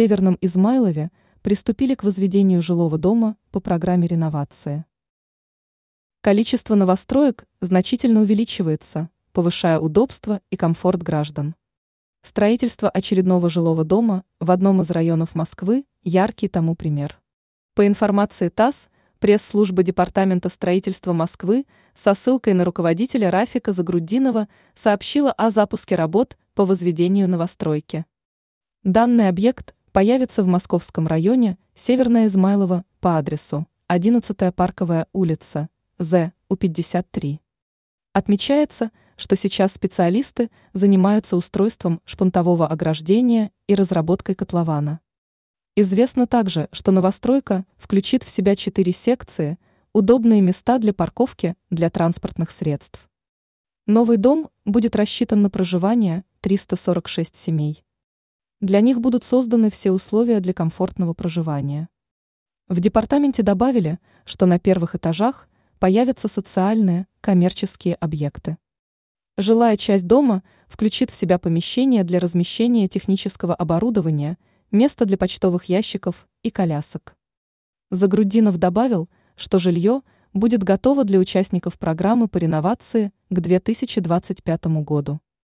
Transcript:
Северном Измайлове приступили к возведению жилого дома по программе реновации. Количество новостроек значительно увеличивается, повышая удобство и комфорт граждан. Строительство очередного жилого дома в одном из районов Москвы – яркий тому пример. По информации ТАСС, пресс-служба Департамента строительства Москвы со ссылкой на руководителя Рафика Загруддинова сообщила о запуске работ по возведению новостройки. Данный объект появится в Московском районе Северная Измайлова по адресу 11 Парковая улица, З, У-53. Отмечается, что сейчас специалисты занимаются устройством шпунтового ограждения и разработкой котлована. Известно также, что новостройка включит в себя четыре секции, удобные места для парковки для транспортных средств. Новый дом будет рассчитан на проживание 346 семей. Для них будут созданы все условия для комфортного проживания. В департаменте добавили, что на первых этажах появятся социальные, коммерческие объекты. Жилая часть дома включит в себя помещение для размещения технического оборудования – место для почтовых ящиков и колясок. Загрудинов добавил, что жилье будет готово для участников программы по реновации к 2025 году.